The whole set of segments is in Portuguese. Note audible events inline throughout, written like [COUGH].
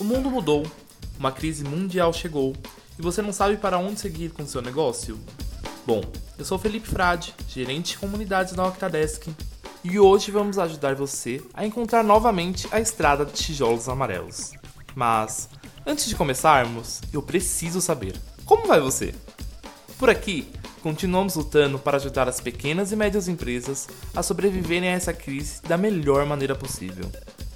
O mundo mudou, uma crise mundial chegou e você não sabe para onde seguir com seu negócio? Bom, eu sou Felipe Frade, gerente de comunidades da Octadesk, e hoje vamos ajudar você a encontrar novamente a estrada de tijolos amarelos. Mas, antes de começarmos, eu preciso saber: como vai você? Por aqui, continuamos lutando para ajudar as pequenas e médias empresas a sobreviverem a essa crise da melhor maneira possível.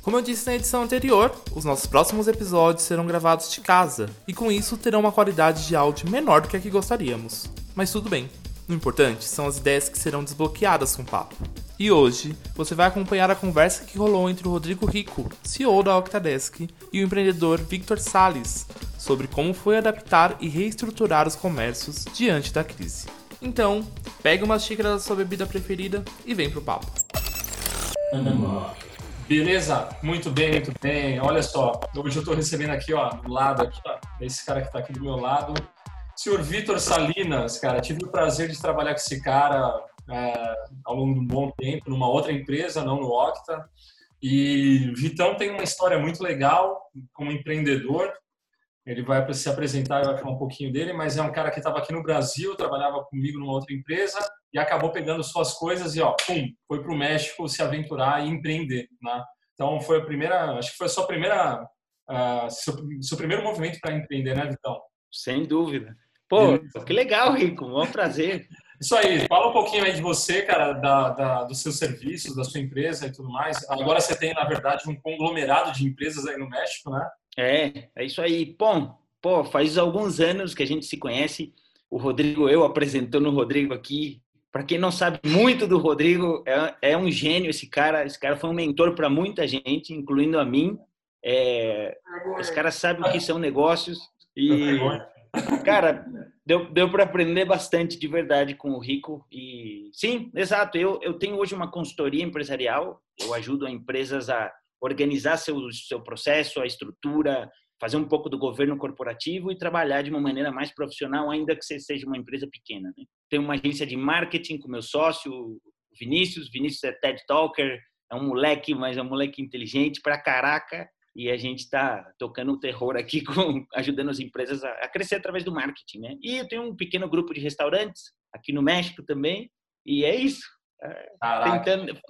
Como eu disse na edição anterior, os nossos próximos episódios serão gravados de casa e com isso terão uma qualidade de áudio menor do que a que gostaríamos. Mas tudo bem. O importante são as ideias que serão desbloqueadas com o papo. E hoje você vai acompanhar a conversa que rolou entre o Rodrigo Rico, CEO da Octadesk, e o empreendedor Victor Sales sobre como foi adaptar e reestruturar os comércios diante da crise. Então, pegue uma xícara da sua bebida preferida e vem pro papo. Beleza? Muito bem, muito bem. Olha só, hoje eu estou recebendo aqui, ó, do lado aqui, ó, esse cara que está aqui do meu lado, senhor Vitor Salinas, cara. Tive o prazer de trabalhar com esse cara é, ao longo de um bom tempo, numa outra empresa, não no Octa. E Vitão tem uma história muito legal como empreendedor. Ele vai se apresentar e vai falar um pouquinho dele, mas é um cara que estava aqui no Brasil, trabalhava comigo numa outra empresa e acabou pegando suas coisas e ó, pum, foi para o México se aventurar e empreender, né? Então foi a primeira, acho que foi a sua primeira, uh, seu, seu, primeiro movimento para empreender, né, Vitão? Sem dúvida. Pô, que legal, Rico, um prazer. [LAUGHS] Isso aí, fala um pouquinho aí de você, cara, da, da, dos seus serviços, da sua empresa e tudo mais. Agora você tem, na verdade, um conglomerado de empresas aí no México, né? É, é isso aí. Bom, pô, faz alguns anos que a gente se conhece. O Rodrigo, eu apresentando o Rodrigo aqui, para quem não sabe muito do Rodrigo, é, é, um gênio esse cara. Esse cara foi um mentor para muita gente, incluindo a mim. É, esse cara sabe o que são negócios e, cara, deu, deu para aprender bastante de verdade com o Rico. E sim, exato. Eu, eu tenho hoje uma consultoria empresarial. Eu ajudo empresas a organizar seu, seu processo, a estrutura, fazer um pouco do governo corporativo e trabalhar de uma maneira mais profissional, ainda que você seja uma empresa pequena. Né? Tenho uma agência de marketing com meu sócio, Vinícius. Vinícius é TED Talker, é um moleque, mas é um moleque inteligente pra caraca. E a gente está tocando o terror aqui, [LAUGHS] com, ajudando as empresas a, crescer através do marketing. Né? E eu tenho um pequeno grupo de restaurantes aqui no México também. E é isso. É, tentando,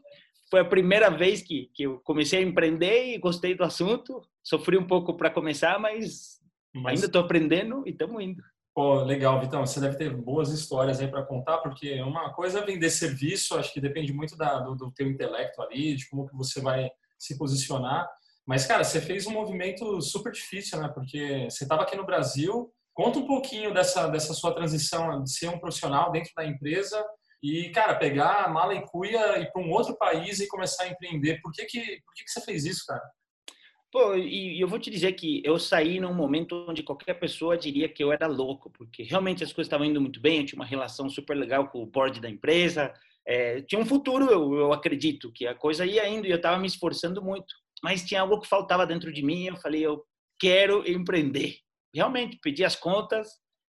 foi a primeira vez que, que eu comecei a empreender e gostei do assunto. Sofri um pouco para começar, mas, mas... ainda estou aprendendo e estamos indo. Pô, legal, Vitão. Você deve ter boas histórias aí para contar, porque uma coisa é vender serviço, acho que depende muito da, do, do teu intelecto ali, de como que você vai se posicionar. Mas, cara, você fez um movimento super difícil, né? Porque você estava aqui no Brasil. Conta um pouquinho dessa, dessa sua transição de ser um profissional dentro da empresa e, cara, pegar a mala e cuia ir para um outro país e começar a empreender. Por que que, por que que você fez isso, cara? Pô, e eu vou te dizer que eu saí num momento onde qualquer pessoa diria que eu era louco, porque realmente as coisas estavam indo muito bem, eu tinha uma relação super legal com o board da empresa, é, tinha um futuro, eu, eu acredito, que a coisa ia indo e eu estava me esforçando muito, mas tinha algo que faltava dentro de mim, eu falei, eu quero empreender. Realmente, pedi as contas,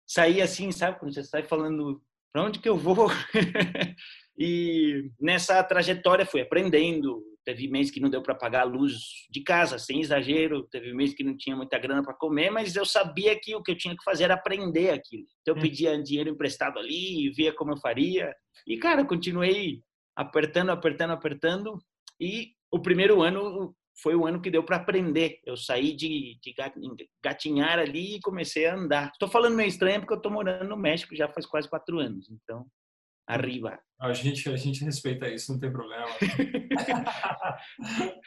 saí assim, sabe, quando você sai falando para onde que eu vou? [LAUGHS] e nessa trajetória fui aprendendo. Teve mês que não deu para pagar a luz de casa, sem exagero. Teve mês que não tinha muita grana para comer, mas eu sabia que o que eu tinha que fazer era aprender aquilo. Então eu hum. pedia dinheiro emprestado ali e via como eu faria. E cara, continuei apertando, apertando, apertando. E o primeiro ano foi o ano que deu para aprender. Eu saí de, de, gatinhar ali e comecei a andar. Estou falando meio estranho porque eu estou morando no México já faz quase quatro anos. Então, arriba. A gente, a gente respeita isso, não tem problema. [LAUGHS]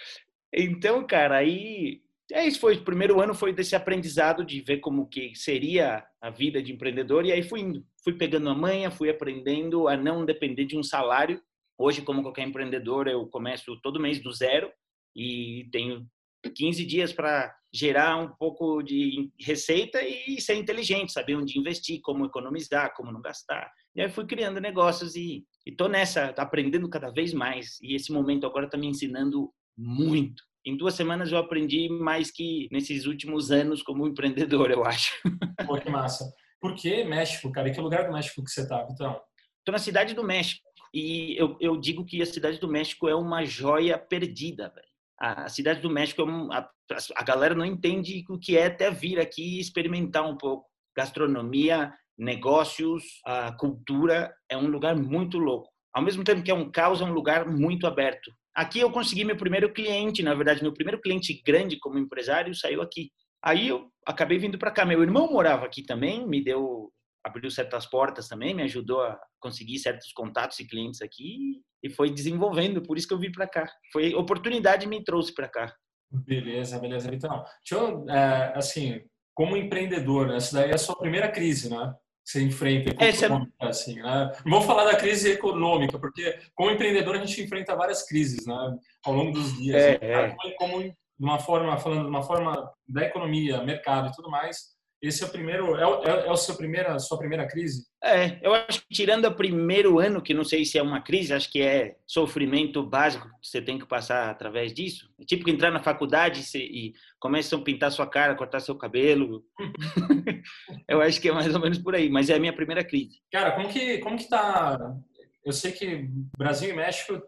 então, cara, aí é isso foi o primeiro ano foi desse aprendizado de ver como que seria a vida de empreendedor e aí fui indo, fui pegando a manha, fui aprendendo a não depender de um salário. Hoje, como qualquer empreendedor, eu começo todo mês do zero e tenho 15 dias para gerar um pouco de receita e ser inteligente, saber onde investir, como economizar, como não gastar. E aí fui criando negócios e estou nessa, aprendendo cada vez mais. E esse momento agora está me ensinando muito. Em duas semanas eu aprendi mais que nesses últimos anos como empreendedor, eu acho. Pô, que massa. Por que México, cara? E que lugar do México que você está, então? Estou na cidade do México. E eu, eu digo que a cidade do México é uma joia perdida, velho a cidade do México, é a galera não entende o que é até vir aqui e experimentar um pouco. Gastronomia, negócios, a cultura é um lugar muito louco. Ao mesmo tempo que é um caos, é um lugar muito aberto. Aqui eu consegui meu primeiro cliente, na verdade, meu primeiro cliente grande como empresário saiu aqui. Aí eu acabei vindo para cá. Meu irmão morava aqui também, me deu, abriu certas portas também, me ajudou a conseguir certos contatos e clientes aqui e foi desenvolvendo. Por isso que eu vim para cá. Foi oportunidade me trouxe para cá. Beleza, beleza. Então, deixa eu, é, assim, como empreendedor, essa daí é a sua primeira crise, né? Você enfrenta Essa é... assim, né? Não vou falar da crise econômica, porque como empreendedor a gente enfrenta várias crises, né? Ao longo dos dias. É, né? é. Como, de uma forma, falando de uma forma da economia, mercado e tudo mais, esse é o primeiro, é, é, é o seu primeira, a sua primeira crise? É, eu acho que tirando o primeiro ano, que não sei se é uma crise, acho que é sofrimento básico que você tem que passar através disso. É tipo entrar na faculdade e começam a pintar sua cara, cortar seu cabelo. [LAUGHS] [LAUGHS] eu acho que é mais ou menos por aí, mas é a minha primeira crise. Cara, como que, como que tá... Eu sei que Brasil e México,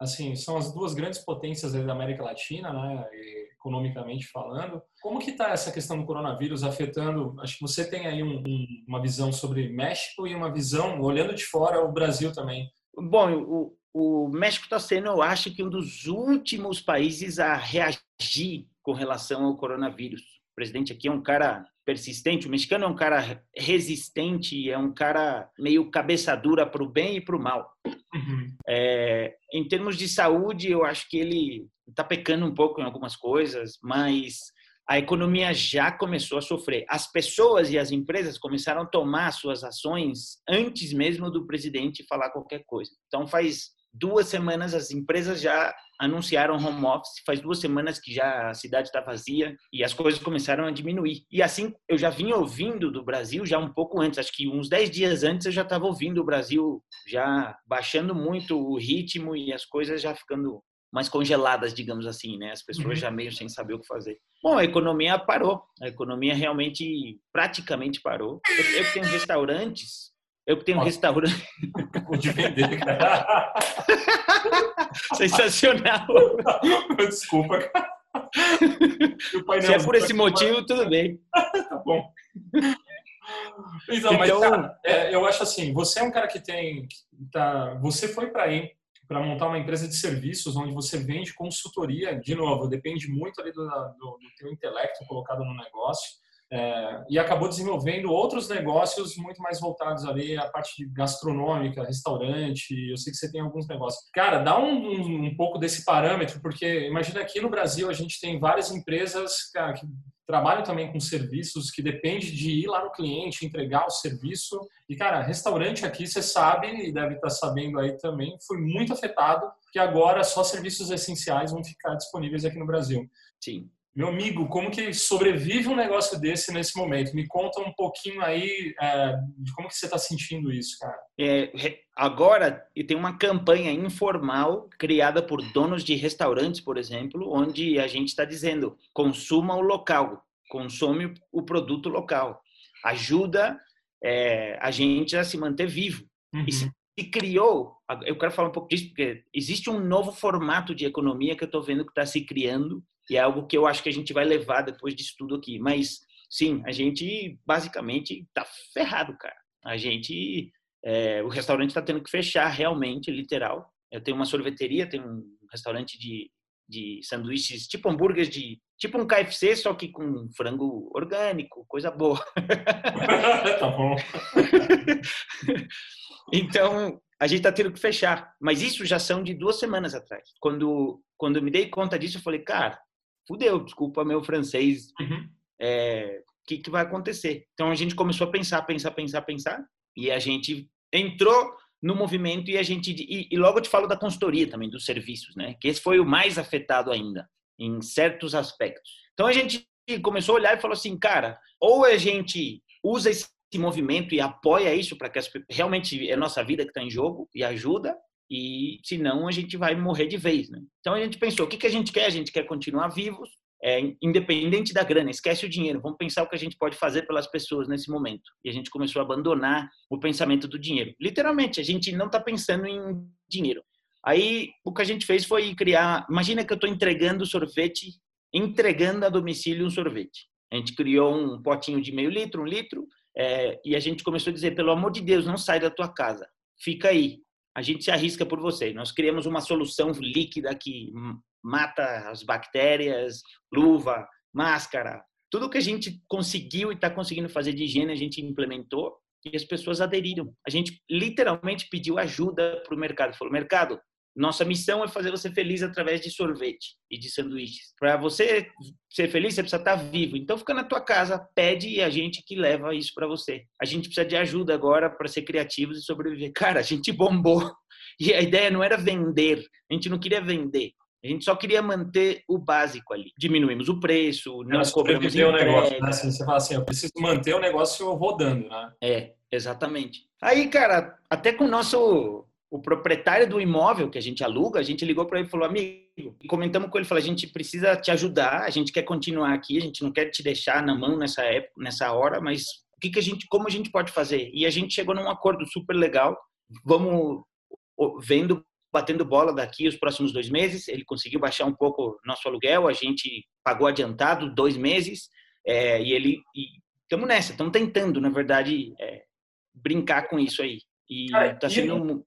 assim, são as duas grandes potências da América Latina, né? E economicamente falando. Como que está essa questão do coronavírus afetando? Acho que você tem aí um, um, uma visão sobre México e uma visão, olhando de fora, o Brasil também. Bom, o, o México está sendo, eu acho que um dos últimos países a reagir com relação ao coronavírus. Presidente aqui é um cara persistente, o mexicano é um cara resistente, é um cara meio cabeça dura para o bem e para o mal. Uhum. É, em termos de saúde, eu acho que ele está pecando um pouco em algumas coisas, mas a economia já começou a sofrer. As pessoas e as empresas começaram a tomar suas ações antes mesmo do presidente falar qualquer coisa. Então, faz duas semanas as empresas já anunciaram home office, faz duas semanas que já a cidade está vazia e as coisas começaram a diminuir. E assim, eu já vinha ouvindo do Brasil já um pouco antes, acho que uns dez dias antes eu já estava ouvindo o Brasil já baixando muito o ritmo e as coisas já ficando mais congeladas, digamos assim, né? As pessoas uhum. já meio sem saber o que fazer. Bom, a economia parou. A economia realmente praticamente parou. Eu, eu tenho restaurantes. Eu tenho um restaurante. De vender, cara. [LAUGHS] Sensacional. [LAUGHS] Desculpa, cara. Se é por esse motivo, tudo bem. [LAUGHS] tá bom. Então, então mas, cara, é, eu acho assim, você é um cara que tem. Tá, você foi para aí para montar uma empresa de serviços onde você vende consultoria, de novo, depende muito ali do, do, do teu intelecto colocado no negócio, é, e acabou desenvolvendo outros negócios muito mais voltados ali à parte gastronômica, restaurante. Eu sei que você tem alguns negócios. Cara, dá um, um, um pouco desse parâmetro, porque imagina aqui no Brasil a gente tem várias empresas cara, que trabalham também com serviços que depende de ir lá no cliente, entregar o serviço. E, cara, restaurante aqui, você sabe, e deve estar sabendo aí também, foi muito afetado, porque agora só serviços essenciais vão ficar disponíveis aqui no Brasil. Sim. Meu amigo, como que sobrevive um negócio desse nesse momento? Me conta um pouquinho aí é, de como que você está sentindo isso, cara. É, agora, tem uma campanha informal criada por donos de restaurantes, por exemplo, onde a gente está dizendo consuma o local, consome o produto local. Ajuda é, a gente a se manter vivo. Uhum. E se criou, eu quero falar um pouco disso, porque existe um novo formato de economia que eu estou vendo que está se criando e é algo que eu acho que a gente vai levar depois disso tudo aqui. Mas, sim, a gente basicamente está ferrado, cara. A gente, é, o restaurante está tendo que fechar realmente, literal. Eu tenho uma sorveteria, tenho um restaurante de, de sanduíches, tipo hambúrgueres de, tipo um KFC, só que com frango orgânico, coisa boa. [LAUGHS] tá bom. [LAUGHS] então, a gente está tendo que fechar. Mas isso já são de duas semanas atrás. Quando, quando eu me dei conta disso, eu falei, cara, fudeu, desculpa meu francês, uhum. é, que, que vai acontecer? Então a gente começou a pensar, pensar, pensar, pensar, e a gente entrou no movimento e a gente e, e, logo eu te falo da consultoria também dos serviços, né? Que esse foi o mais afetado ainda em certos aspectos. Então a gente começou a olhar e falou assim, cara, ou a gente usa esse movimento e apoia isso para que as, realmente é nossa vida que está em jogo e ajuda, e senão a gente vai morrer de vez, né? Então a gente pensou, o que, que a gente quer? A gente quer continuar vivos, é, independente da grana, esquece o dinheiro, vamos pensar o que a gente pode fazer pelas pessoas nesse momento. E a gente começou a abandonar o pensamento do dinheiro. Literalmente, a gente não está pensando em dinheiro. Aí o que a gente fez foi criar. Imagina que eu estou entregando sorvete entregando a domicílio um sorvete. A gente criou um potinho de meio litro, um litro, é, e a gente começou a dizer: pelo amor de Deus, não sai da tua casa, fica aí. A gente se arrisca por você. Nós criamos uma solução líquida que mata as bactérias, luva, máscara, tudo que a gente conseguiu e está conseguindo fazer de higiene a gente implementou e as pessoas aderiram. A gente literalmente pediu ajuda para o mercado. Falou, mercado, nossa missão é fazer você feliz através de sorvete e de sanduíches. Para você ser feliz, você precisa estar tá vivo. Então, fica na tua casa, pede e a gente que leva isso para você. A gente precisa de ajuda agora para ser criativos e sobreviver. Cara, a gente bombou. E a ideia não era vender. A gente não queria vender. A gente só queria manter o básico ali. Diminuímos o preço, não Mas cobramos o negócio, né? assim, você fala assim, eu preciso manter o negócio rodando, né? É, exatamente. Aí, cara, até com o nosso o proprietário do imóvel que a gente aluga, a gente ligou para ele e falou, amigo, comentamos com ele, falou, a gente precisa te ajudar, a gente quer continuar aqui, a gente não quer te deixar na mão nessa época, nessa hora, mas o que, que a gente, como a gente pode fazer? E a gente chegou num acordo super legal. Vamos vendo, batendo bola daqui os próximos dois meses. Ele conseguiu baixar um pouco nosso aluguel, a gente pagou adiantado dois meses é, e ele estamos nessa, estamos tentando, na verdade, é, brincar com isso aí. E está sendo um,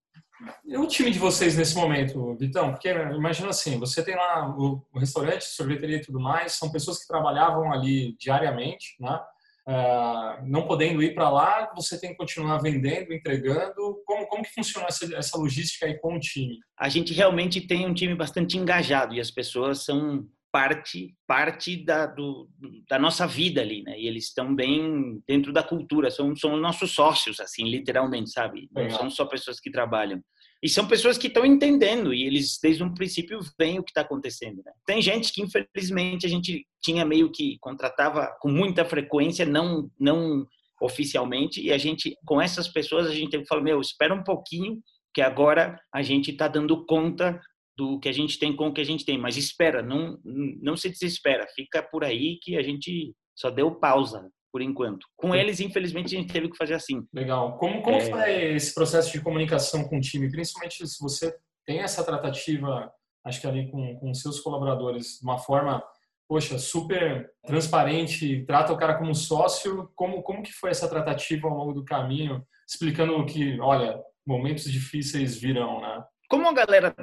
e o time de vocês nesse momento, Vitão? Porque imagina assim, você tem lá o, o restaurante, sorveteria e tudo mais, são pessoas que trabalhavam ali diariamente, né? Uh, não podendo ir para lá, você tem que continuar vendendo, entregando. Como, como que funciona essa, essa logística aí com o time? A gente realmente tem um time bastante engajado e as pessoas são parte parte da, do, da nossa vida ali, né? E eles estão bem dentro da cultura, são, são nossos sócios, assim, literalmente, sabe? Não são só pessoas que trabalham. E são pessoas que estão entendendo e eles, desde um princípio, veem o que está acontecendo. Né? Tem gente que, infelizmente, a gente tinha meio que contratava com muita frequência, não, não oficialmente, e a gente, com essas pessoas, a gente tem que falar: meu, espera um pouquinho, que agora a gente está dando conta do que a gente tem com o que a gente tem. Mas espera, não, não se desespera, fica por aí que a gente só deu pausa por enquanto. Com eles, infelizmente, a gente teve que fazer assim. Legal. Como, como é... foi esse processo de comunicação com o time? Principalmente se você tem essa tratativa, acho que ali com, com seus colaboradores, de uma forma, poxa, super transparente, trata o cara como sócio. Como, como que foi essa tratativa ao longo do caminho, explicando que, olha, momentos difíceis virão, né? Como a galera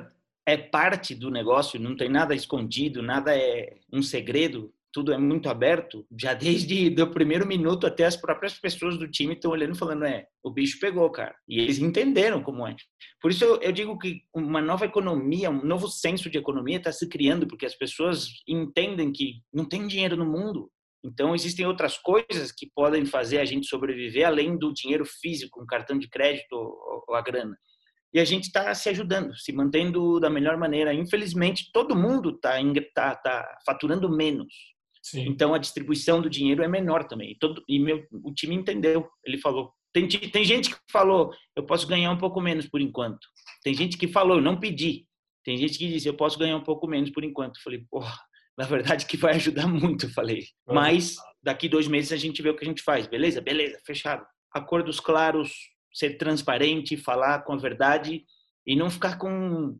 é parte do negócio, não tem nada escondido, nada é um segredo, tudo é muito aberto. Já [LAUGHS] desde o primeiro minuto até as próprias pessoas do time estão olhando e falando, é, o bicho pegou, cara. E eles entenderam como é. Por isso eu, digo que uma nova economia, um novo senso de economia está se criando, porque as pessoas entendem que não tem dinheiro no mundo. Então, existem outras coisas que podem fazer a gente sobreviver além do dinheiro físico, um cartão de crédito ou a grana e a gente está se ajudando, se mantendo da melhor maneira. Infelizmente, todo mundo está tá, tá faturando menos. Sim. Então, a distribuição do dinheiro é menor também. E, todo, e meu, o time entendeu. Ele falou. Tem, tem gente que falou, eu posso ganhar um pouco menos por enquanto. Tem gente que falou, eu não pedi. Tem gente que disse, eu posso ganhar um pouco menos por enquanto. Eu falei, porra, na verdade que vai ajudar muito, eu falei. Mas daqui dois meses a gente vê o que a gente faz. Beleza? Beleza, fechado. Acordos claros, ser transparente, falar com a verdade e não ficar com.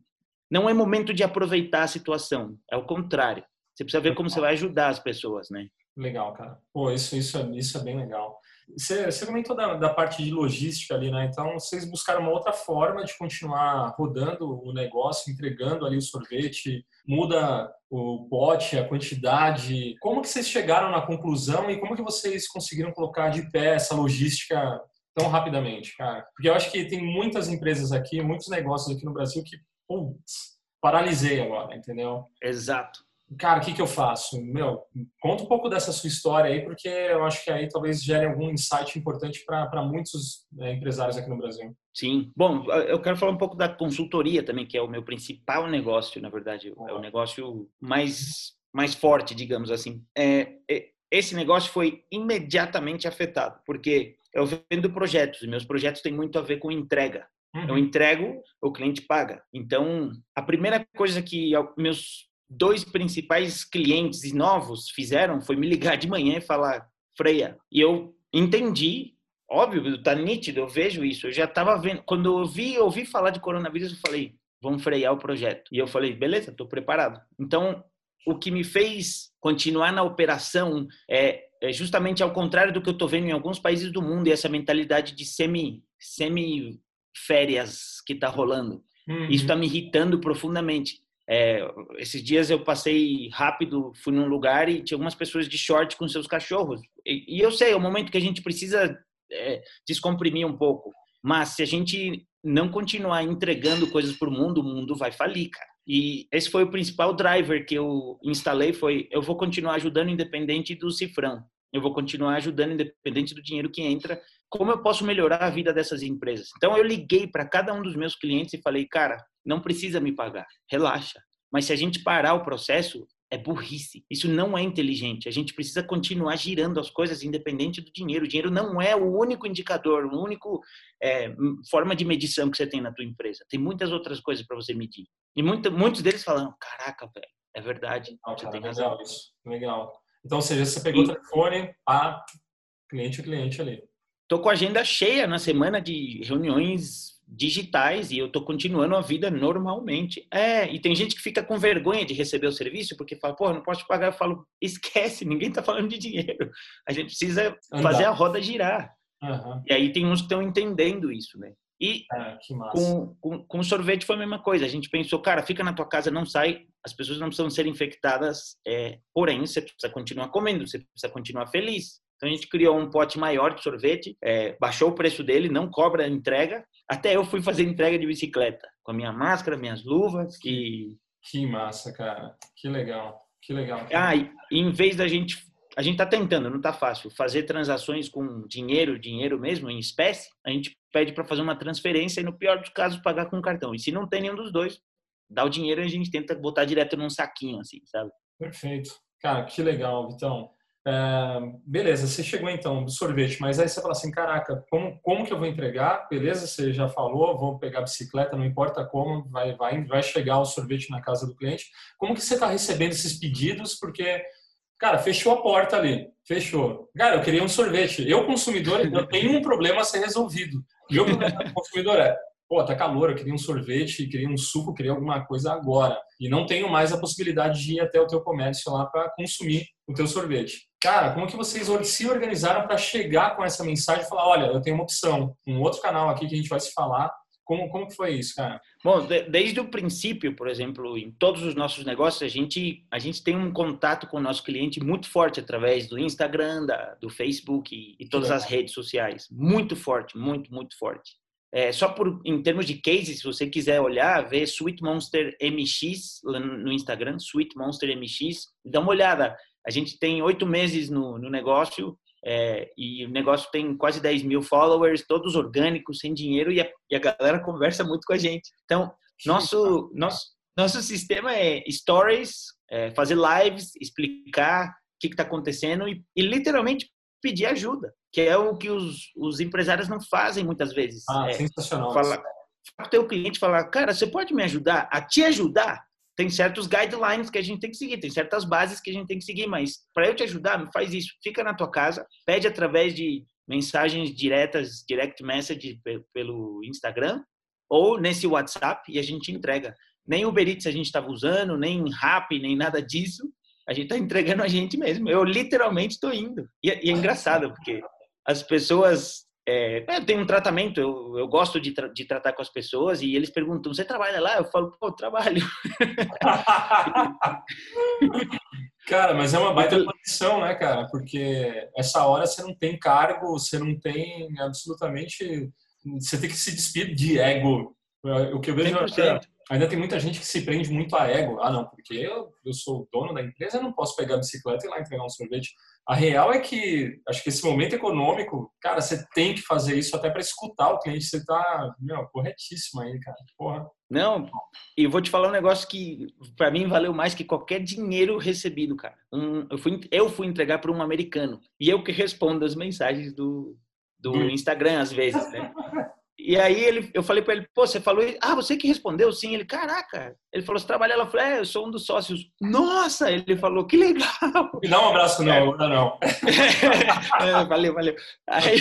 Não é momento de aproveitar a situação, é o contrário. Você precisa ver como você vai ajudar as pessoas, né? Legal, cara. Pô, isso, isso, é, isso é bem legal. Você, você comentou da, da, parte de logística ali, né? Então, vocês buscaram uma outra forma de continuar rodando o negócio, entregando ali o sorvete, muda o pote, a quantidade. Como que vocês chegaram na conclusão e como que vocês conseguiram colocar de pé essa logística tão rapidamente, cara? Porque eu acho que tem muitas empresas aqui, muitos negócios aqui no Brasil que, putz, paralisei agora, entendeu? Exato. Cara, o que, que eu faço? Meu, conta um pouco dessa sua história aí, porque eu acho que aí talvez gere algum insight importante para muitos né, empresários aqui no Brasil. Sim. Bom, eu quero falar um pouco da consultoria também, que é o meu principal negócio, na verdade. É o negócio mais, mais forte, digamos assim. É, é esse negócio foi imediatamente afetado, porque eu vendo projetos, e meus projetos têm muito a ver com entrega. Uhum. Eu entrego, o cliente paga. Então, a primeira coisa que meus dois principais clientes novos fizeram foi me ligar de manhã e falar, Freia, e eu entendi, óbvio, tá nítido, eu vejo isso. Eu já estava vendo, quando eu vi, ouvi falar de coronavírus, eu falei, vamos frear o projeto. E eu falei, beleza, estou preparado. Então, o que me fez continuar na operação é, é justamente ao contrário do que eu estou vendo em alguns países do mundo e essa mentalidade de semi semi férias que está rolando. Uhum. Isso está me irritando profundamente. É, esses dias eu passei rápido, fui num lugar e tinha algumas pessoas de short com seus cachorros. E, e eu sei, é o momento que a gente precisa é, descomprimir um pouco. Mas se a gente não continuar entregando coisas para o mundo, o mundo vai falir, cara. E esse foi o principal driver que eu instalei, foi eu vou continuar ajudando independente do cifrão. Eu vou continuar ajudando independente do dinheiro que entra. Como eu posso melhorar a vida dessas empresas? Então eu liguei para cada um dos meus clientes e falei, cara, não precisa me pagar, relaxa. Mas se a gente parar o processo, é burrice. Isso não é inteligente. A gente precisa continuar girando as coisas independente do dinheiro. O dinheiro não é o único indicador, o único é, forma de medição que você tem na tua empresa. Tem muitas outras coisas para você medir. E muito, muitos deles falam, caraca, velho, é verdade. Ah, você cara, tem razão. Legal isso. Legal. Então, ou seja, você pegou e... o telefone, a cliente cliente ali. Tô com a agenda cheia na semana de reuniões digitais e eu tô continuando a vida normalmente. É, e tem gente que fica com vergonha de receber o serviço porque fala, pô, não posso pagar. Eu falo, esquece, ninguém tá falando de dinheiro. [LAUGHS] A gente precisa Andar. fazer a roda girar. Uhum. E aí tem uns que estão entendendo isso, né? E é, com, com, com sorvete foi a mesma coisa. A gente pensou, cara, fica na tua casa, não sai, as pessoas não precisam ser infectadas, é, porém, você precisa continuar comendo, você precisa continuar feliz. Então a gente criou um pote maior de sorvete, é, baixou o preço dele, não cobra entrega. Até eu fui fazer entrega de bicicleta, com a minha máscara, minhas luvas e... Que massa, cara. Que legal. Que legal. Ah, e em vez da gente a gente está tentando, não está fácil, fazer transações com dinheiro, dinheiro mesmo, em espécie, a gente pede para fazer uma transferência e, no pior dos casos, pagar com cartão. E se não tem nenhum dos dois, dá o dinheiro e a gente tenta botar direto num saquinho, assim, sabe? Perfeito. Cara, que legal, Vitão. É, beleza, você chegou então do sorvete, mas aí você fala assim, caraca, como, como que eu vou entregar? Beleza, você já falou, vou pegar a bicicleta, não importa como, vai, vai, vai chegar o sorvete na casa do cliente. Como que você está recebendo esses pedidos? Porque Cara, fechou a porta ali. Fechou. Cara, eu queria um sorvete. Eu, consumidor, eu tenho um problema a ser resolvido. Meu problema consumidor é, pô, tá calor, eu queria um sorvete, queria um suco, queria alguma coisa agora. E não tenho mais a possibilidade de ir até o teu comércio lá para consumir o teu sorvete. Cara, como que vocês se organizaram para chegar com essa mensagem e falar, olha, eu tenho uma opção, um outro canal aqui que a gente vai se falar, como, como que foi isso, cara? Bom, de, desde o princípio, por exemplo, em todos os nossos negócios, a gente, a gente tem um contato com o nosso cliente muito forte através do Instagram, da, do Facebook e, e todas as redes sociais. Muito forte, muito, muito forte. É, só por, em termos de cases, se você quiser olhar, ver Sweet Monster MX no Instagram, Sweet Monster MX, dá uma olhada. A gente tem oito meses no, no negócio é, e o negócio tem quase 10 mil followers, todos orgânicos, sem dinheiro, e a, e a galera [LAUGHS] conversa muito com a gente. Então, nosso, [LAUGHS] nosso, nosso sistema é stories, é, fazer lives, explicar o que está acontecendo e, e, literalmente pedir ajuda, que é o que os, os empresários não fazem muitas vezes. Ah, é, sensacional. Falar, o teu cliente falar, cara, você pode me ajudar a te ajudar? tem certos guidelines que a gente tem que seguir, tem certas bases que a gente tem que seguir, mas para eu te ajudar, faz isso. Fica na tua casa, pede através de mensagens diretas, direct message pelo Instagram ou nesse WhatsApp e a gente entrega. Nem Uber Eats a gente estava usando, nem Rap, nem nada disso. A gente está entregando a gente mesmo. Eu literalmente estou indo. E, é, e é engraçado, porque as pessoas é, é, tem um tratamento, eu, eu gosto de, tra de, tratar com as pessoas e eles perguntam, você trabalha lá? Eu falo, pô, eu trabalho. [LAUGHS] cara, mas é uma baita posição, né, cara? Porque essa hora você não tem cargo, você não tem absolutamente... Você tem que se despedir de ego. O que eu vejo... 100%. Ainda tem muita gente que se prende muito a ego. Ah, não, porque eu, eu sou o dono da empresa, eu não posso pegar a bicicleta e ir lá entregar um sorvete. A real é que, acho que esse momento econômico, cara, você tem que fazer isso até para escutar o cliente. Você tá, meu, corretíssimo aí, cara. Porra. Não, e vou te falar um negócio que para mim valeu mais que qualquer dinheiro recebido, cara. Um, eu, fui, eu fui entregar para um americano e eu que respondo as mensagens do, do Instagram às vezes, né? [LAUGHS] E aí ele, eu falei para ele, pô, você falou, ah, você que respondeu, sim. Ele, caraca. Ele falou, você trabalha lá? Eu falei, é, eu sou um dos sócios. Nossa, ele falou, que legal. Me dá um abraço, não, é. não. não. é, valeu, valeu. Aí,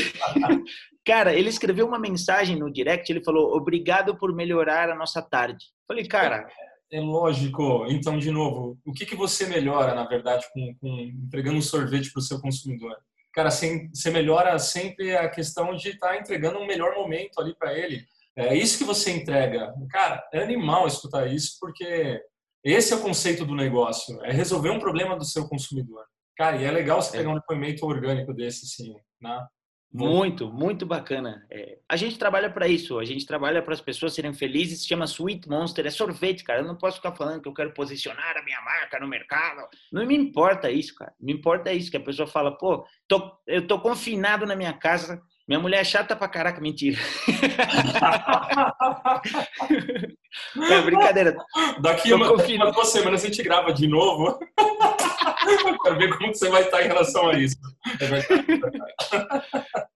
cara, ele escreveu uma mensagem no direct, ele falou, obrigado por melhorar a nossa tarde. Falei, cara, É lógico. Então, de novo, o que, que você melhora, na verdade, com, com entregando um sorvete para o seu consumidor? Cara, você melhora sempre a questão de estar tá entregando um melhor momento ali para ele. É isso que você entrega. Cara, é animal escutar isso, porque esse é o conceito do negócio, é resolver um problema do seu consumidor. Cara, e é legal você é. pegar um depoimento orgânico desse, sim, né? Muito, muito bacana. É, a gente trabalha para isso, a gente trabalha para as pessoas serem felizes, se chama Sweet Monster, é sorvete, cara. Eu não posso ficar falando que eu quero posicionar a minha marca no mercado. Não me importa isso, cara. Me importa isso, que a pessoa fala, pô, tô, eu tô confinado na minha casa, minha mulher é chata pra caraca, mentira. [LAUGHS] é brincadeira. Daqui uma, uma duas semanas a gente grava de novo. [LAUGHS] Quero ver como você vai estar em relação a isso. É,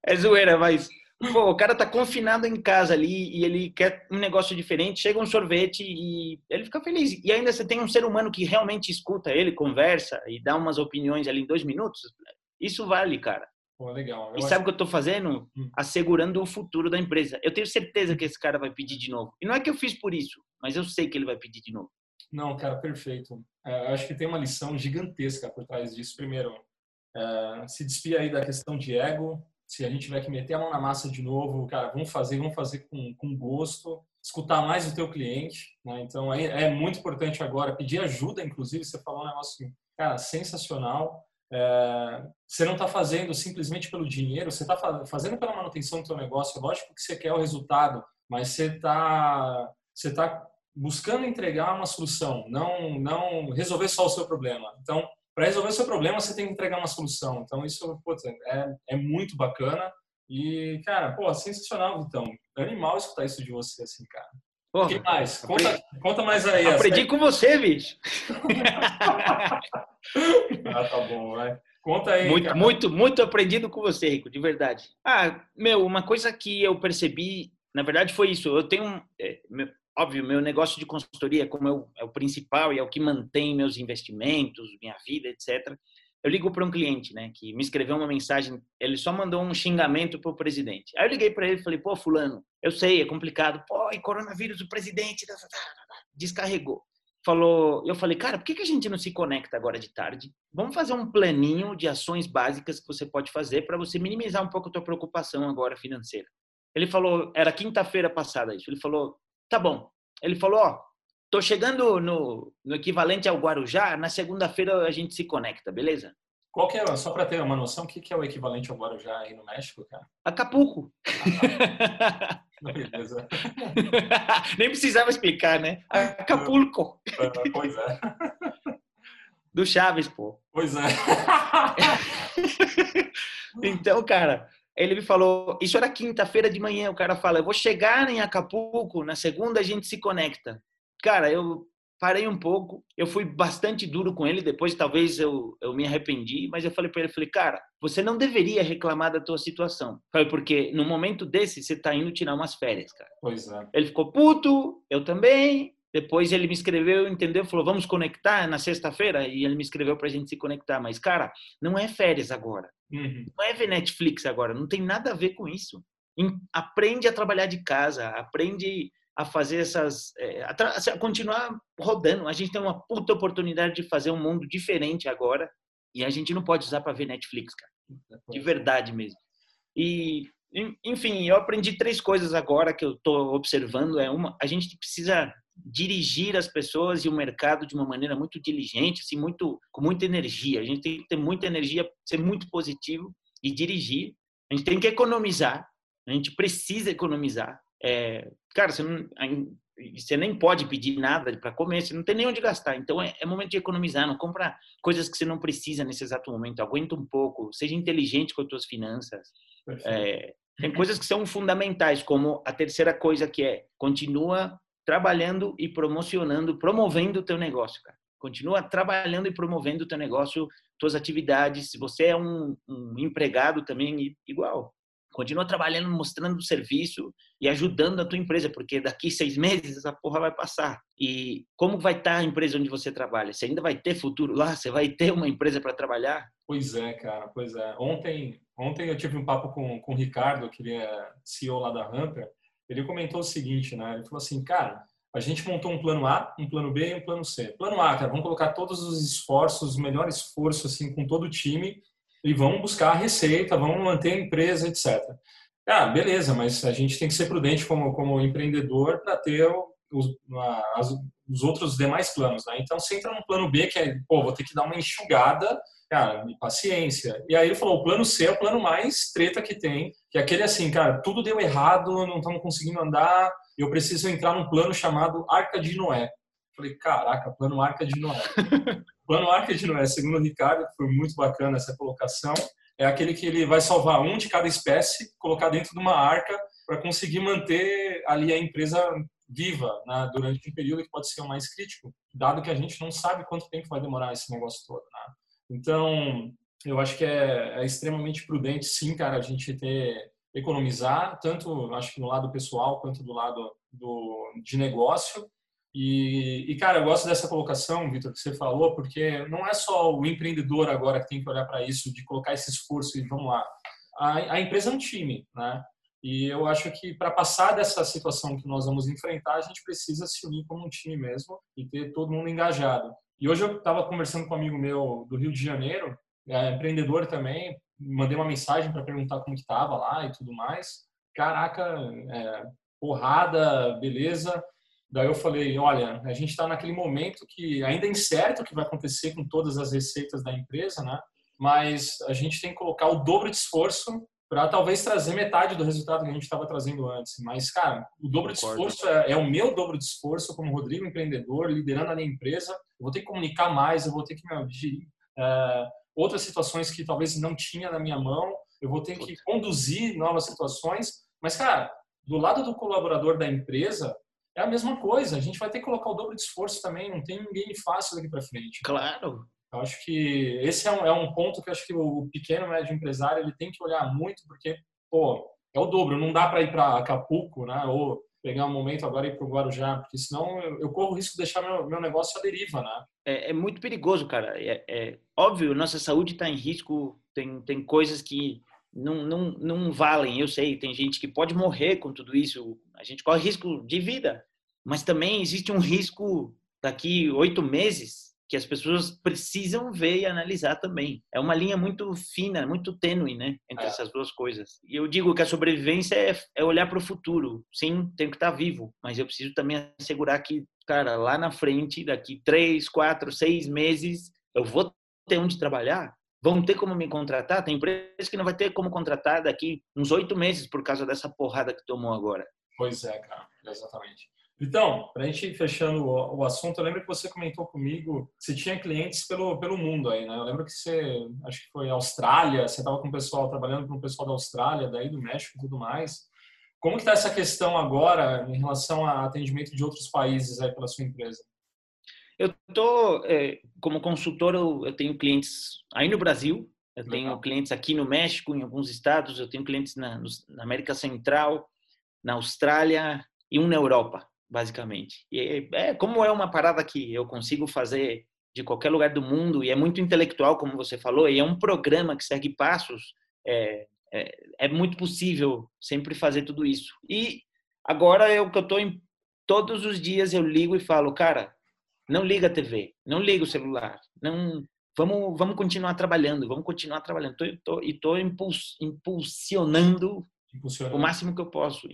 [LAUGHS] é zoeira, mas pô, o cara tá confinado em casa ali e ele quer um negócio diferente, chega um sorvete e ele fica feliz. E ainda você tem um ser humano que realmente escuta ele, conversa e dá umas opiniões ali em dois minutos. Isso vale, cara. Pô, legal. Eu e sabe o que eu estou fazendo? Hum. Assegurando o futuro da empresa. Eu tenho certeza que esse cara vai pedir de novo. E não é que eu fiz por isso, mas eu sei que ele vai pedir de novo. Não, cara, perfeito. É, acho que tem uma lição gigantesca por trás disso. Primeiro, é, se despia aí da questão de ego. Se a gente tiver que meter a mão na massa de novo, cara, vamos fazer, vamos fazer com, com gosto. Escutar mais o teu cliente. Né? Então, é, é muito importante agora pedir ajuda. Inclusive, você falou um negócio, cara, sensacional. É, você não está fazendo simplesmente pelo dinheiro, você está fazendo pela manutenção do seu negócio. Lógico que você quer o resultado, mas você está você tá buscando entregar uma solução, não não resolver só o seu problema. Então, para resolver o seu problema, você tem que entregar uma solução. Então, isso putz, é, é muito bacana. E, cara, pô, sensacional, então. É animal escutar isso de você, assim, cara. O que mais? Conta, aprendi, conta mais aí. Aprendi com você, bicho. [LAUGHS] ah, tá bom, vai. Conta aí. Muito, cara. muito, muito aprendido com você, Rico, de verdade. Ah, meu, uma coisa que eu percebi, na verdade, foi isso. Eu tenho, é, meu, óbvio, meu negócio de consultoria, como é o, é o principal e é o que mantém meus investimentos, minha vida, etc eu ligo para um cliente, né, que me escreveu uma mensagem, ele só mandou um xingamento pro presidente. Aí eu liguei para ele e falei, pô, fulano, eu sei, é complicado. Pô, e coronavírus, o presidente descarregou. Falou, eu falei, cara, por que, que a gente não se conecta agora de tarde? Vamos fazer um planinho de ações básicas que você pode fazer para você minimizar um pouco a tua preocupação agora financeira. Ele falou, era quinta-feira passada isso. Ele falou, tá bom. Ele falou, ó, Tô chegando no, no equivalente ao Guarujá, na segunda-feira a gente se conecta, beleza? Qual que é, só para ter uma noção, o que, que é o equivalente ao Guarujá aí no México, cara? Acapulco. Ah, [LAUGHS] beleza. [LAUGHS] Nem precisava explicar, né? Acapulco. É, pois é. Do Chaves, pô. Pois é. [LAUGHS] então, cara, ele me falou, isso era quinta-feira de manhã, o cara fala, eu vou chegar em Acapulco, na segunda a gente se conecta cara, eu parei um pouco, eu fui bastante duro com ele, depois talvez eu, eu me arrependi, mas eu falei para ele, falei, cara, você não deveria reclamar da tua situação. Falei, porque no momento desse, você tá indo tirar umas férias, cara. Pois é. Ele ficou puto, eu também, depois ele me escreveu, entendeu? Falou, vamos conectar na sexta-feira? E ele me escreveu pra gente se conectar. Mas, cara, não é férias agora. Uhum. Não é ver Netflix agora. Não tem nada a ver com isso. Aprende a trabalhar de casa. Aprende a fazer essas. É, a, a, continuar rodando. A gente tem uma puta oportunidade de fazer um mundo diferente agora e a gente não pode usar para ver Netflix, cara. De verdade mesmo. E, enfim, eu aprendi três coisas agora que eu estou observando. É uma, a gente precisa dirigir as pessoas e o mercado de uma maneira muito diligente, assim, muito com muita energia. A gente tem que ter muita energia, ser muito positivo e dirigir. A gente tem que economizar. A gente precisa economizar. É, cara, você, não, você nem pode pedir nada para comer, você não tem nem onde gastar. Então é, é, momento de economizar, não compra coisas que você não precisa nesse exato momento. Aguenta um pouco, seja inteligente com as suas finanças. É, tem coisas que são fundamentais, como a terceira coisa que é continua trabalhando e promocionando, promovendo o teu negócio, cara. Continua trabalhando e promovendo o teu negócio, tuas atividades. Se você é um, um empregado também, igual continua trabalhando, mostrando o serviço e ajudando a tua empresa, porque daqui seis meses essa porra vai passar. E como vai estar a empresa onde você trabalha? Você ainda vai ter futuro lá? Você vai ter uma empresa para trabalhar? Pois é, cara, pois é. Ontem, ontem eu tive um papo com, com o Ricardo, que ele é CEO lá da Hamper. Ele comentou o seguinte, né? Ele falou assim, cara, a gente montou um plano A, um plano B e um plano C. Plano A, cara, vamos colocar todos os esforços, o melhor esforço assim com todo o time e vamos buscar a receita, vamos manter a empresa, etc. Ah, beleza, mas a gente tem que ser prudente como, como empreendedor para ter os, as, os outros demais planos, né? Então, você entra no plano B, que é, pô, vou ter que dar uma enxugada, cara, de paciência. E aí ele falou, o plano C é o plano mais treta que tem, que é aquele assim, cara, tudo deu errado, não estamos conseguindo andar, eu preciso entrar num plano chamado Arca de Noé. Falei, caraca, plano Arca de Noé. [LAUGHS] plano Arca de Noé, segundo o Ricardo, foi muito bacana essa colocação, é aquele que ele vai salvar um de cada espécie, colocar dentro de uma arca para conseguir manter ali a empresa viva né, durante um período que pode ser o mais crítico, dado que a gente não sabe quanto tempo vai demorar esse negócio todo. Né? Então, eu acho que é, é, extremamente prudente, sim, cara, a gente ter economizar, tanto acho que do lado pessoal quanto do lado do, de negócio. E, e, cara, eu gosto dessa colocação, Vitor, que você falou, porque não é só o empreendedor agora que tem que olhar para isso, de colocar esse esforço e vamos lá. A, a empresa é um time, né? E eu acho que para passar dessa situação que nós vamos enfrentar, a gente precisa se unir como um time mesmo e ter todo mundo engajado. E hoje eu estava conversando com um amigo meu do Rio de Janeiro, é, empreendedor também, mandei uma mensagem para perguntar como que estava lá e tudo mais. Caraca, é, porrada, beleza. Daí eu falei, olha, a gente está naquele momento que ainda é incerto o que vai acontecer com todas as receitas da empresa, né? Mas a gente tem que colocar o dobro de esforço para talvez trazer metade do resultado que a gente estava trazendo antes. Mas, cara, o dobro de esforço é, é, o meu dobro de esforço como Rodrigo empreendedor, liderando a minha empresa. Eu vou ter que comunicar mais, eu vou ter que me gerir é, outras situações que talvez não tinha na minha mão. Eu vou ter que conduzir novas situações. Mas, cara, do lado do colaborador da empresa, é a mesma coisa. A gente vai ter que colocar o dobro de esforço também. Não tem ninguém fácil daqui para frente. Claro. Eu acho que esse é um, é um ponto que acho que o pequeno médio empresário ele tem que olhar muito, porque, pô, é o dobro. Não dá para ir para Acapulco, né? Ou pegar um momento agora e ir para o Guarujá, porque senão eu, eu, corro o risco de deixar meu, meu negócio à deriva, né? É, é muito perigoso, cara. É, é óbvio, nossa saúde está em risco, tem, tem coisas que não, não, não valem, eu sei, tem gente que pode morrer com tudo isso, a gente corre risco de vida, mas também existe um risco daqui oito meses que as pessoas precisam ver e analisar também. É uma linha muito fina, muito tênue, né, entre é. essas duas coisas. E eu digo que a sobrevivência é, é olhar para o futuro. Sim, tenho que estar vivo, mas eu preciso também assegurar que, cara, lá na frente, daqui três, quatro, seis meses, eu vou ter onde trabalhar. Vão ter como me contratar? Tem empresa que não vai ter como contratar daqui uns oito meses por causa dessa porrada que tomou agora. Pois é, cara, exatamente. Então, para a gente ir fechando o, o, assunto, eu lembro que você comentou comigo que você tinha clientes pelo, pelo mundo aí, né? Eu lembro que você, acho que foi Austrália, você estava com o pessoal, trabalhando com o pessoal da Austrália, daí do México e tudo mais. Como que está essa questão agora em relação a atendimento de outros países aí pela sua empresa? Eu tô é, como consultor, eu, eu, tenho clientes aí no Brasil, eu tenho Legal. clientes aqui no México, em alguns estados, eu tenho clientes na, na América Central, na Austrália e um na Europa basicamente. E é como é uma parada que eu consigo fazer de qualquer lugar do mundo e é muito intelectual, como você falou, e é um programa que segue passos. É, é, é muito possível sempre fazer tudo isso. E agora o que eu estou em todos os dias eu ligo e falo, cara, não liga a TV, não liga o celular, não vamos vamos continuar trabalhando, vamos continuar trabalhando. Tô, tô, e estou impuls, impulsionando, impulsionando o máximo que eu posso.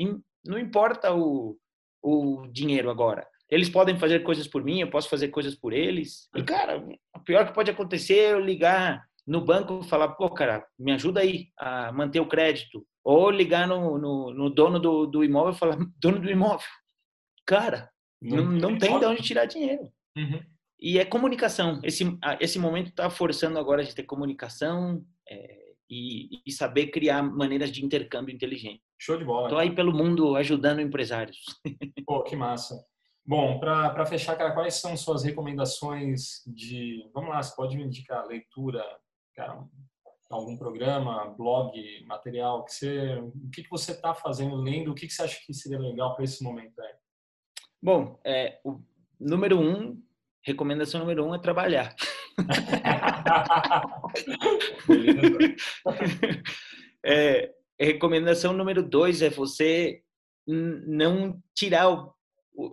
não importa o o dinheiro agora. Eles podem fazer coisas por mim, eu posso fazer coisas por eles. E, cara, o pior que pode acontecer é eu ligar no banco e falar, pô, cara, me ajuda aí a manter o crédito. Ou ligar no, no, no dono do, do imóvel e falar, [LAUGHS] dono do imóvel, cara, não, não, tem de onde tirar dinheiro. Uhum. E é comunicação. Esse, esse momento está forçando agora de ter comunicação, é, e, e, saber criar maneiras de intercâmbio inteligente. Show de bola. Estou aí pelo mundo ajudando empresários. [LAUGHS] Pô, que massa. Bom, para fechar, cara, quais são suas recomendações de. Vamos lá, você pode me indicar leitura, cara, algum programa, blog, material, que você, o que, que você está fazendo, lendo, o que, que você acha que seria legal para esse momento aí? Bom, é, o número um, recomendação número um é trabalhar. [LAUGHS] é, recomendação número dois é você não tirar o,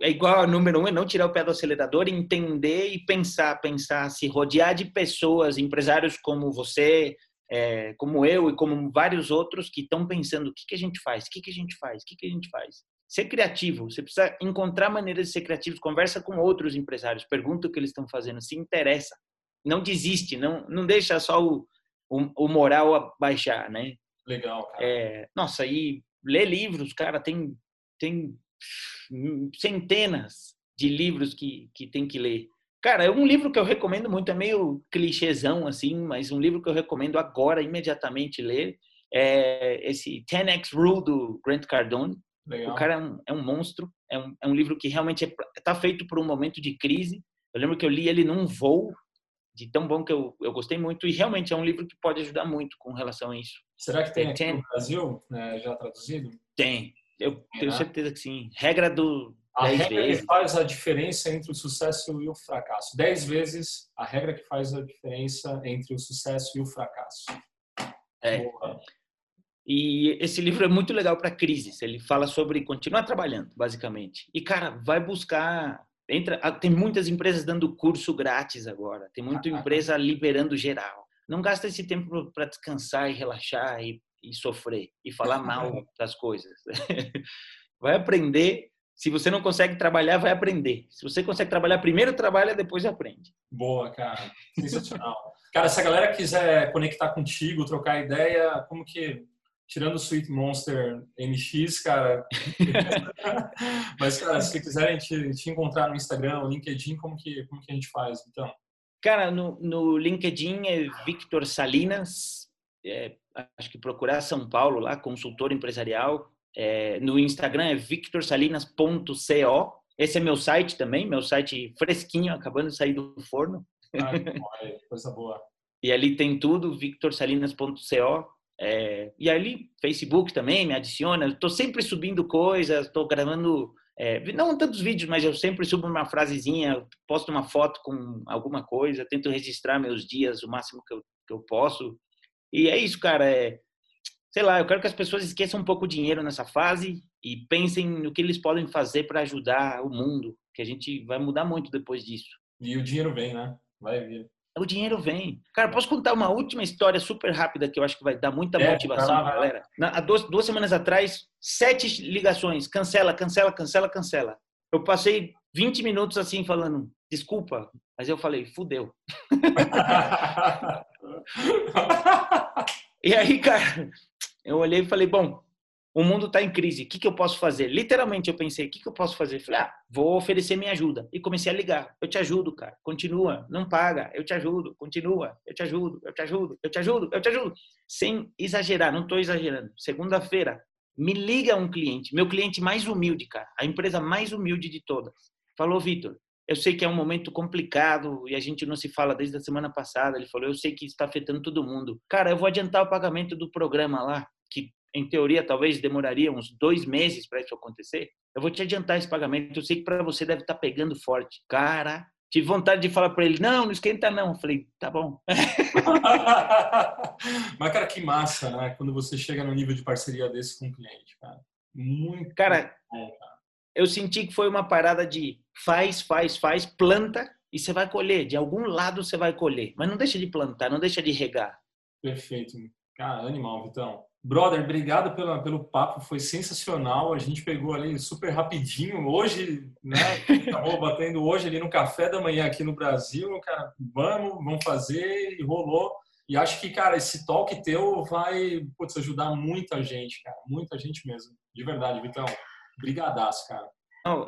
é igual número um, é não tirar o pé do acelerador, entender e pensar, pensar, se rodear de pessoas, empresários como você, é, como eu e como vários outros que estão pensando o que, que a gente faz, o que, que a gente faz, o que, que a gente faz. Ser criativo, você precisa encontrar maneiras de ser criativo, conversa com outros empresários, pergunta o que eles estão fazendo, se interessa, não desiste, não, não deixa só o, o, o moral baixar, né? Legal, cara. É, nossa, e ler livros, cara, tem, tem centenas de livros que, que tem que ler. Cara, é um livro que eu recomendo muito, é meio clichêzão assim, mas um livro que eu recomendo agora, imediatamente ler, é esse 10X Rule do Grant Cardone. Legal. O cara é um, é um monstro, é um, é um livro que realmente está é, tá feito por um momento de crise. Eu lembro que eu li ele num voo, de tão bom que eu, eu gostei muito, e realmente é um livro que pode ajudar muito com relação a isso. Será que tem é, aqui no Brasil, né, já traduzido? Tem, eu tenho certeza que sim. Regra do a regra vezes. que faz a diferença entre o sucesso e o fracasso. Dez vezes a regra que faz a diferença entre o sucesso e o fracasso. É. Boa. E esse livro é muito legal para crises. Ele fala sobre continuar trabalhando, basicamente. E cara, vai buscar entra, tem muitas empresas dando curso grátis agora. Tem muita empresa liberando geral. Não gasta esse tempo para descansar e relaxar e, e sofrer e falar [LAUGHS] mal das coisas. [LAUGHS] vai aprender se você não consegue trabalhar, vai aprender. Se você consegue trabalhar, primeiro trabalha, depois aprende. Boa, cara. Sensacional. cara, se a galera quiser conectar contigo, trocar ideia, como que tirando o Sweet Monster MX, cara. [LAUGHS] Mas, cara, se quiserem te, te, encontrar no Instagram, no LinkedIn, como que, como que a gente faz, então? Cara, no, no LinkedIn é Victor Salinas, é, acho que procurar São Paulo lá, consultor empresarial, é, no Instagram é victorsalinas.co. Esse é meu site também, meu site fresquinho, acabando de sair do forno. Ah, coisa boa. [LAUGHS] e ali tem tudo, victorsalinas.co. É, e ali, Facebook também me adiciona. Estou sempre subindo coisas, estou gravando, é, não tantos vídeos, mas eu sempre subo uma frasezinha, posto uma foto com alguma coisa, tento registrar meus dias o máximo que eu, que eu posso. E é isso, cara. É, sei lá, eu quero que as pessoas esqueçam um pouco o dinheiro nessa fase e pensem no que eles podem fazer para ajudar o mundo, que a gente vai mudar muito depois disso. E o dinheiro vem, né? Vai vir. O dinheiro vem. Cara, posso contar uma última história super rápida que eu acho que vai dar muita é, motivação pra galera? há duas, duas semanas atrás, sete ligações. Cancela, cancela, cancela, cancela. Eu passei 20 minutos assim falando, desculpa, mas eu falei, fudeu. [LAUGHS] [LAUGHS] e aí, cara, eu olhei e falei, bom, o mundo está em crise, o que, que eu posso fazer? Literalmente eu pensei, o que, que eu posso fazer? Falei, ah, vou oferecer minha ajuda. E comecei a ligar, eu te ajudo, cara, continua, não paga, eu te ajudo, continua, eu te ajudo, eu te ajudo, eu te ajudo, eu te ajudo. Sem exagerar, não estou exagerando. Segunda-feira, me liga um cliente, meu cliente mais humilde, cara, a empresa mais humilde de todas. Falou, Vitor, eu sei que é um momento complicado e a gente não se fala desde a semana passada. Ele falou, eu sei que está afetando todo mundo. Cara, eu vou adiantar o pagamento do programa lá em teoria talvez demoraria uns dois meses para isso acontecer, eu vou te adiantar esse pagamento. Eu sei que para você deve estar tá pegando forte. Cara, tive vontade de falar para ele: não, não esquenta não. Eu falei: tá bom. [LAUGHS] Mas, cara, que massa, né? Quando você chega no nível de parceria desse com o cliente, cara. Muito cara, bom, cara. Eu senti que foi uma parada de faz, faz, faz, planta e você vai colher. De algum lado você vai colher. Mas não deixa de plantar, não deixa de regar. Perfeito. Cara, animal, Vitão. Brother, obrigado pela, pelo papo, foi sensacional. A gente pegou ali super rapidinho. Hoje, né? [LAUGHS] Acabou batendo hoje ali no café da manhã aqui no Brasil. Cara, vamos, vamos fazer e rolou. E acho que, cara, esse toque teu vai putz, ajudar muita gente, cara. Muita gente mesmo. De verdade, Vitão. Brigadaço, cara. Não,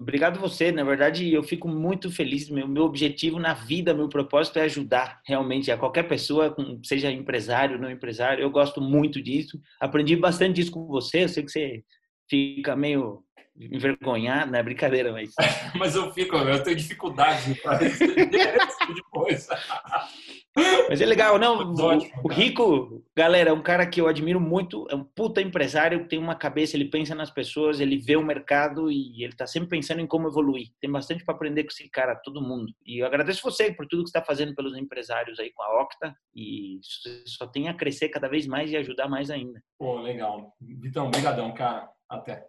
Obrigado você. Na verdade, eu fico muito feliz. Meu, meu objetivo na vida, meu propósito é ajudar realmente a qualquer pessoa, seja empresário, não empresário. Eu gosto muito disso. Aprendi bastante disso com você. Eu sei que você fica meio envergonhado, não é brincadeira, mas. [LAUGHS] mas eu fico, eu tenho dificuldade para esse tipo de coisa. [LAUGHS] Mas é legal, não? o, Rico, galera, é um cara que eu admiro muito, é um puta empresário, tem uma cabeça, ele pensa nas pessoas, ele vê o mercado e ele tá sempre pensando em como evoluir. Tem bastante para aprender com esse cara, todo mundo. E eu agradeço você por tudo que está fazendo pelos empresários aí com a Octa e só tem a crescer cada vez mais e ajudar mais ainda. Pô, legal. Vitão, brigadão, cara. Até.